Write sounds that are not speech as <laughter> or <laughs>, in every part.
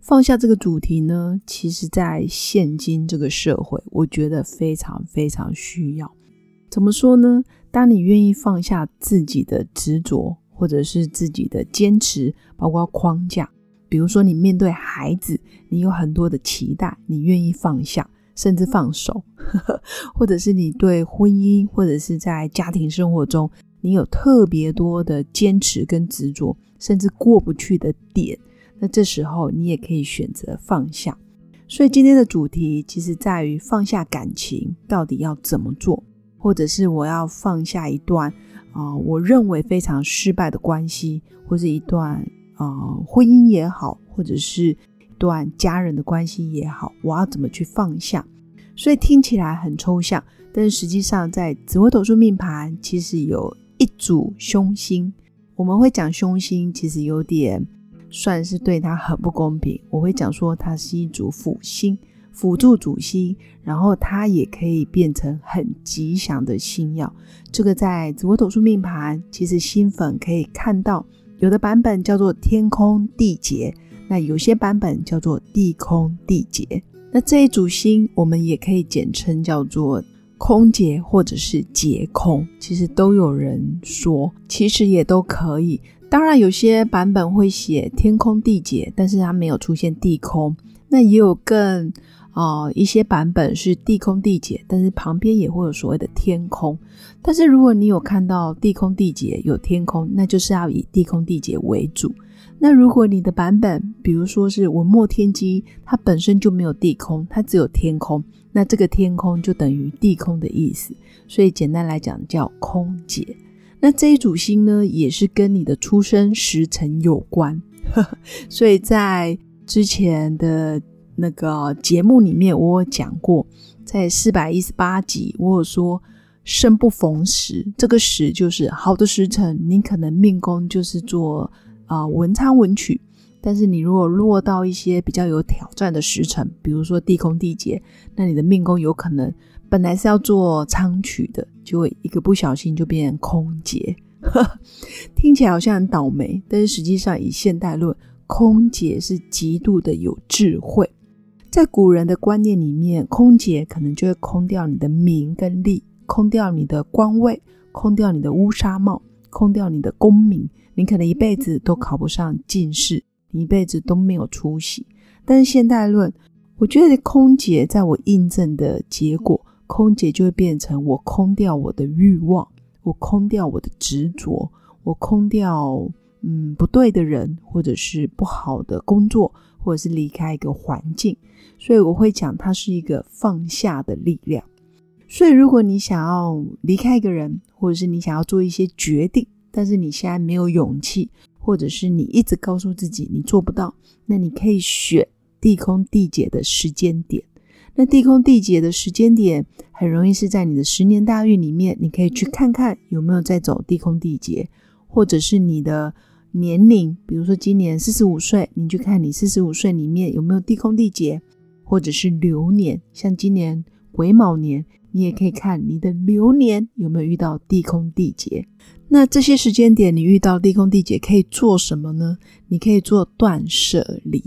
放下这个主题呢，其实在现今这个社会，我觉得非常非常需要。怎么说呢？当你愿意放下自己的执着，或者是自己的坚持，包括框架，比如说你面对孩子，你有很多的期待，你愿意放下。甚至放手，<laughs> 或者是你对婚姻，或者是在家庭生活中，你有特别多的坚持跟执着，甚至过不去的点，那这时候你也可以选择放下。所以今天的主题其实在于放下感情到底要怎么做，或者是我要放下一段啊，我认为非常失败的关系，或者一段啊婚姻也好，或者是一。段家人的关系也好，我要怎么去放下？所以听起来很抽象，但是实际上在紫微斗数命盘，其实有一组凶星。我们会讲凶星，其实有点算是对他很不公平。我会讲说，它是一组辅星，辅助主星，然后它也可以变成很吉祥的星耀。这个在紫微斗数命盘，其实新粉可以看到，有的版本叫做天空地劫。那有些版本叫做地空地劫，那这一组星我们也可以简称叫做空劫或者是劫空，其实都有人说，其实也都可以。当然有些版本会写天空地劫，但是它没有出现地空。那也有更啊一些版本是地空地劫，但是旁边也会有所谓的天空。但是如果你有看到地空地劫有天空，那就是要以地空地劫为主。那如果你的版本，比如说是文墨天机，它本身就没有地空，它只有天空，那这个天空就等于地空的意思，所以简单来讲叫空解。那这一组星呢，也是跟你的出生时辰有关，<laughs> 所以在之前的那个节目里面，我有讲过，在四百一十八集，我有说生不逢时，这个时就是好的时辰，你可能命宫就是做。啊，文昌文曲，但是你如果落到一些比较有挑战的时辰，比如说地空地劫，那你的命宫有可能本来是要做仓曲的，结果一个不小心就变成空劫。<laughs> 听起来好像很倒霉，但是实际上以现代论，空劫是极度的有智慧。在古人的观念里面，空劫可能就会空掉你的名跟利，空掉你的官位，空掉你的乌纱帽，空掉你的功名。你可能一辈子都考不上进士，你一辈子都没有出息。但是现代论，我觉得空劫在我印证的结果，空姐就会变成我空掉我的欲望，我空掉我的执着，我空掉嗯不对的人，或者是不好的工作，或者是离开一个环境。所以我会讲，它是一个放下的力量。所以如果你想要离开一个人，或者是你想要做一些决定，但是你现在没有勇气，或者是你一直告诉自己你做不到，那你可以选地空地解的时间点。那地空地劫的时间点很容易是在你的十年大运里面，你可以去看看有没有在走地空地劫，或者是你的年龄，比如说今年四十五岁，你去看你四十五岁里面有没有地空地劫，或者是流年，像今年癸卯年，你也可以看你的流年有没有遇到地空地劫。那这些时间点，你遇到地空地劫可以做什么呢？你可以做断舍离。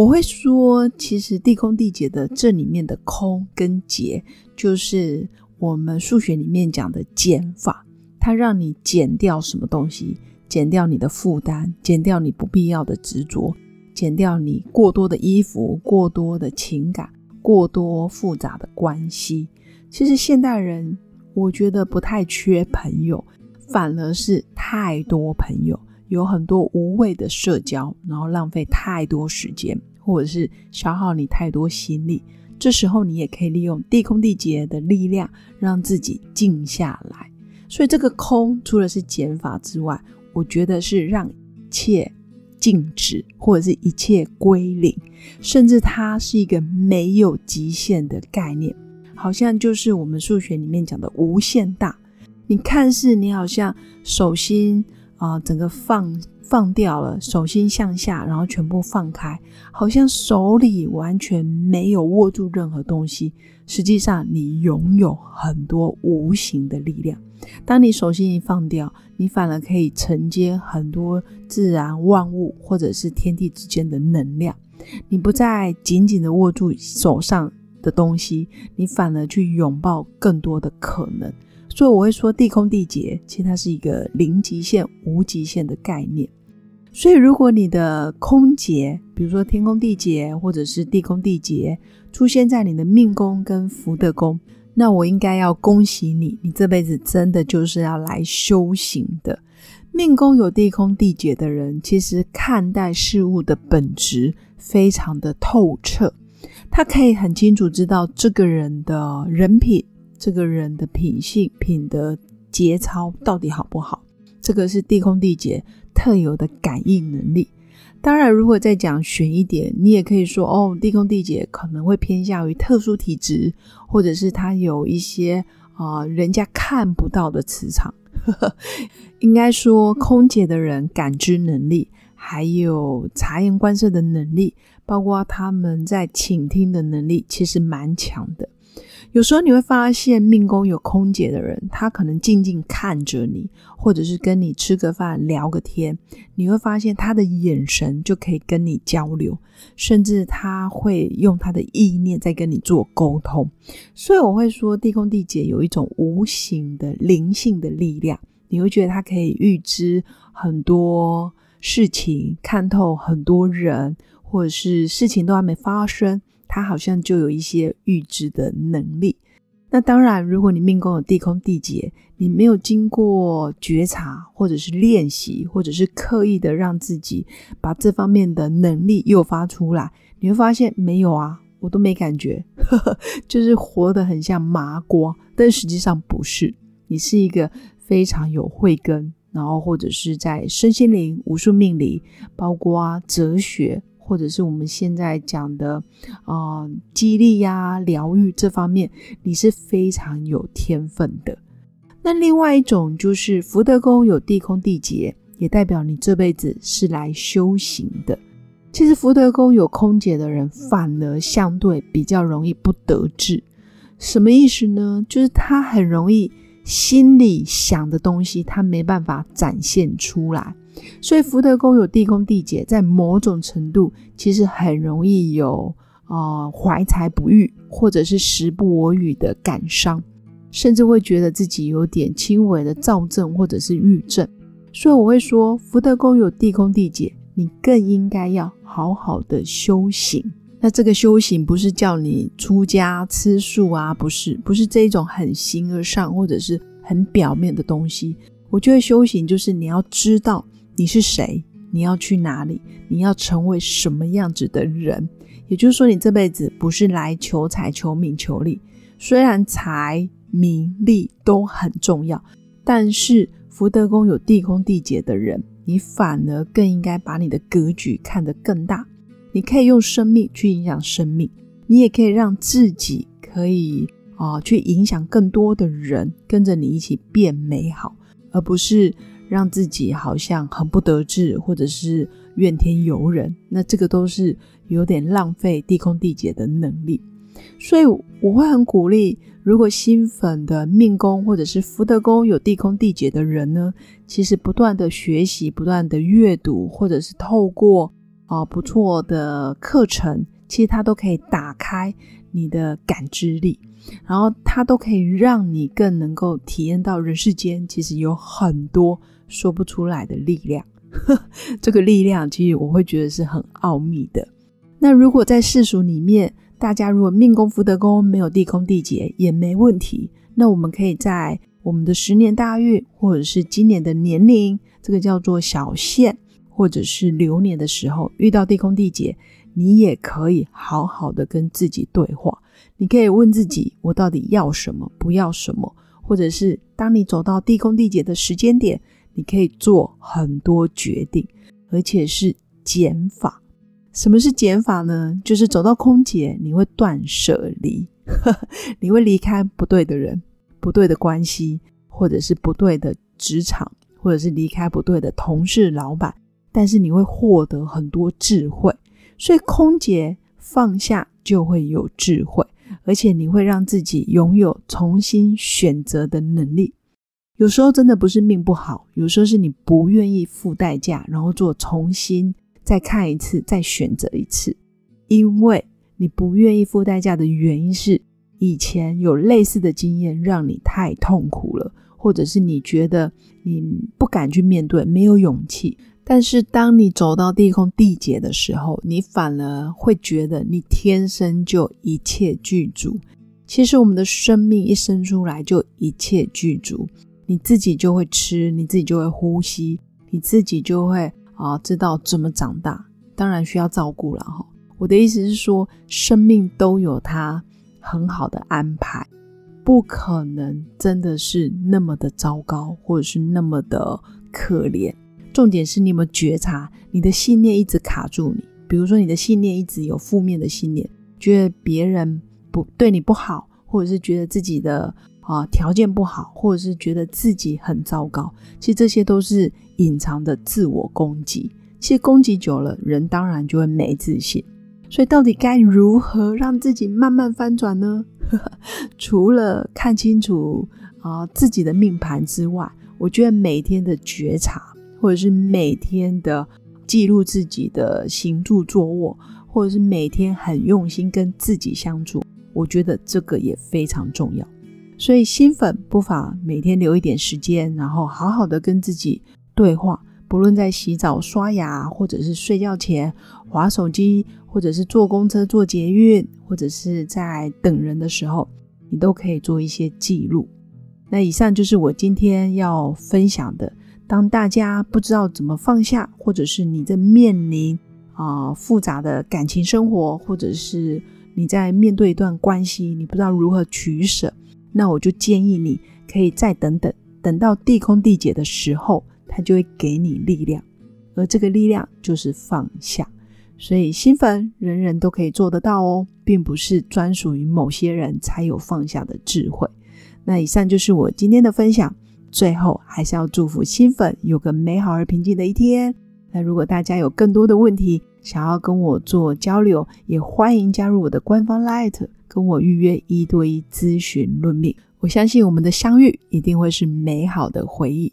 我会说，其实地空地劫的这里面的空跟劫，就是我们数学里面讲的减法。它让你减掉什么东西？减掉你的负担，减掉你不必要的执着，减掉你过多的衣服、过多的情感、过多复杂的关系。其实现代人，我觉得不太缺朋友。反而是太多朋友，有很多无谓的社交，然后浪费太多时间，或者是消耗你太多心力。这时候你也可以利用地空地劫的力量，让自己静下来。所以这个空除了是减法之外，我觉得是让一切静止，或者是一切归零，甚至它是一个没有极限的概念，好像就是我们数学里面讲的无限大。你看似你好像手心啊，整个放放掉了，手心向下，然后全部放开，好像手里完全没有握住任何东西。实际上，你拥有很多无形的力量。当你手心一放掉，你反而可以承接很多自然万物或者是天地之间的能量。你不再紧紧的握住手上的东西，你反而去拥抱更多的可能。所以我会说，地空地劫其实它是一个零极限、无极限的概念。所以如果你的空劫，比如说天空地劫或者是地空地劫，出现在你的命宫跟福德宫，那我应该要恭喜你，你这辈子真的就是要来修行的。命宫有地空地劫的人，其实看待事物的本质非常的透彻，他可以很清楚知道这个人的人品。这个人的品性、品德、节操到底好不好？这个是地空地劫特有的感应能力。当然，如果再讲悬一点，你也可以说哦，地空地劫可能会偏向于特殊体质，或者是他有一些啊人家看不到的磁场。<laughs> 应该说，空姐的人感知能力，还有察言观色的能力，包括他们在倾听的能力，其实蛮强的。有时候你会发现，命宫有空姐的人，他可能静静看着你，或者是跟你吃个饭、聊个天，你会发现他的眼神就可以跟你交流，甚至他会用他的意念在跟你做沟通。所以我会说，地空地姐有一种无形的灵性的力量，你会觉得他可以预知很多事情，看透很多人，或者是事情都还没发生。他好像就有一些预知的能力。那当然，如果你命宫有地空地劫，你没有经过觉察，或者是练习，或者是刻意的让自己把这方面的能力诱发出来，你会发现没有啊，我都没感觉，呵 <laughs> 呵就是活得很像麻瓜。但实际上不是，你是一个非常有慧根，然后或者是在身心灵、武术命理，包括哲学。或者是我们现在讲的啊，激励呀、疗愈这方面，你是非常有天分的。那另外一种就是福德宫有地空地劫，也代表你这辈子是来修行的。其实福德宫有空劫的人，反而相对比较容易不得志。什么意思呢？就是他很容易心里想的东西，他没办法展现出来。所以福德宫有地空地劫，在某种程度其实很容易有啊怀才不遇，或者是时不我与的感伤，甚至会觉得自己有点轻微的躁症或者是郁症。所以我会说，福德宫有地空地劫，你更应该要好好的修行。那这个修行不是叫你出家吃素啊，不是，不是这一种很形而上或者是很表面的东西。我觉得修行就是你要知道。你是谁？你要去哪里？你要成为什么样子的人？也就是说，你这辈子不是来求财、求名、求利。虽然财、名、利都很重要，但是福德宫有地空地劫的人，你反而更应该把你的格局看得更大。你可以用生命去影响生命，你也可以让自己可以啊去影响更多的人，跟着你一起变美好，而不是。让自己好像很不得志，或者是怨天尤人，那这个都是有点浪费地空地劫的能力。所以我会很鼓励，如果新粉的命宫或者是福德宫有地空地劫的人呢，其实不断的学习、不断的阅读，或者是透过啊不错的课程，其实它都可以打开你的感知力。然后它都可以让你更能够体验到人世间其实有很多说不出来的力量。<laughs> 这个力量其实我会觉得是很奥秘的。那如果在世俗里面，大家如果命宫福德宫没有地空地劫也没问题，那我们可以在我们的十年大运或者是今年的年龄，这个叫做小限，或者是流年的时候遇到地空地劫，你也可以好好的跟自己对话。你可以问自己：我到底要什么？不要什么？或者是当你走到地空地劫的时间点，你可以做很多决定，而且是减法。什么是减法呢？就是走到空劫，你会断舍离，<laughs> 你会离开不对的人、不对的关系，或者是不对的职场，或者是离开不对的同事、老板。但是你会获得很多智慧，所以空姐放下就会有智慧，而且你会让自己拥有重新选择的能力。有时候真的不是命不好，有时候是你不愿意付代价，然后做重新再看一次，再选择一次。因为你不愿意付代价的原因是，以前有类似的经验让你太痛苦了，或者是你觉得你不敢去面对，没有勇气。但是，当你走到地空地劫的时候，你反而会觉得你天生就一切具足。其实，我们的生命一生出来就一切具足，你自己就会吃，你自己就会呼吸，你自己就会啊知道怎么长大。当然需要照顾了哈。我的意思是说，生命都有它很好的安排，不可能真的是那么的糟糕，或者是那么的可怜。重点是你有没有觉察，你的信念一直卡住你。比如说，你的信念一直有负面的信念，觉得别人不对你不好，或者是觉得自己的啊条件不好，或者是觉得自己很糟糕。其实这些都是隐藏的自我攻击。其实攻击久了，人当然就会没自信。所以，到底该如何让自己慢慢翻转呢？<laughs> 除了看清楚啊自己的命盘之外，我觉得每天的觉察。或者是每天的记录自己的行住坐卧，或者是每天很用心跟自己相处，我觉得这个也非常重要。所以新粉不妨每天留一点时间，然后好好的跟自己对话。不论在洗澡、刷牙，或者是睡觉前划手机，或者是坐公车、坐捷运，或者是在等人的时候，你都可以做一些记录。那以上就是我今天要分享的。当大家不知道怎么放下，或者是你在面临啊复杂的感情生活，或者是你在面对一段关系，你不知道如何取舍，那我就建议你可以再等等，等到地空地解的时候，它就会给你力量，而这个力量就是放下。所以新粉人人都可以做得到哦，并不是专属于某些人才有放下的智慧。那以上就是我今天的分享。最后还是要祝福新粉有个美好而平静的一天。那如果大家有更多的问题想要跟我做交流，也欢迎加入我的官方 Light，跟我预约一对一咨询论命。我相信我们的相遇一定会是美好的回忆。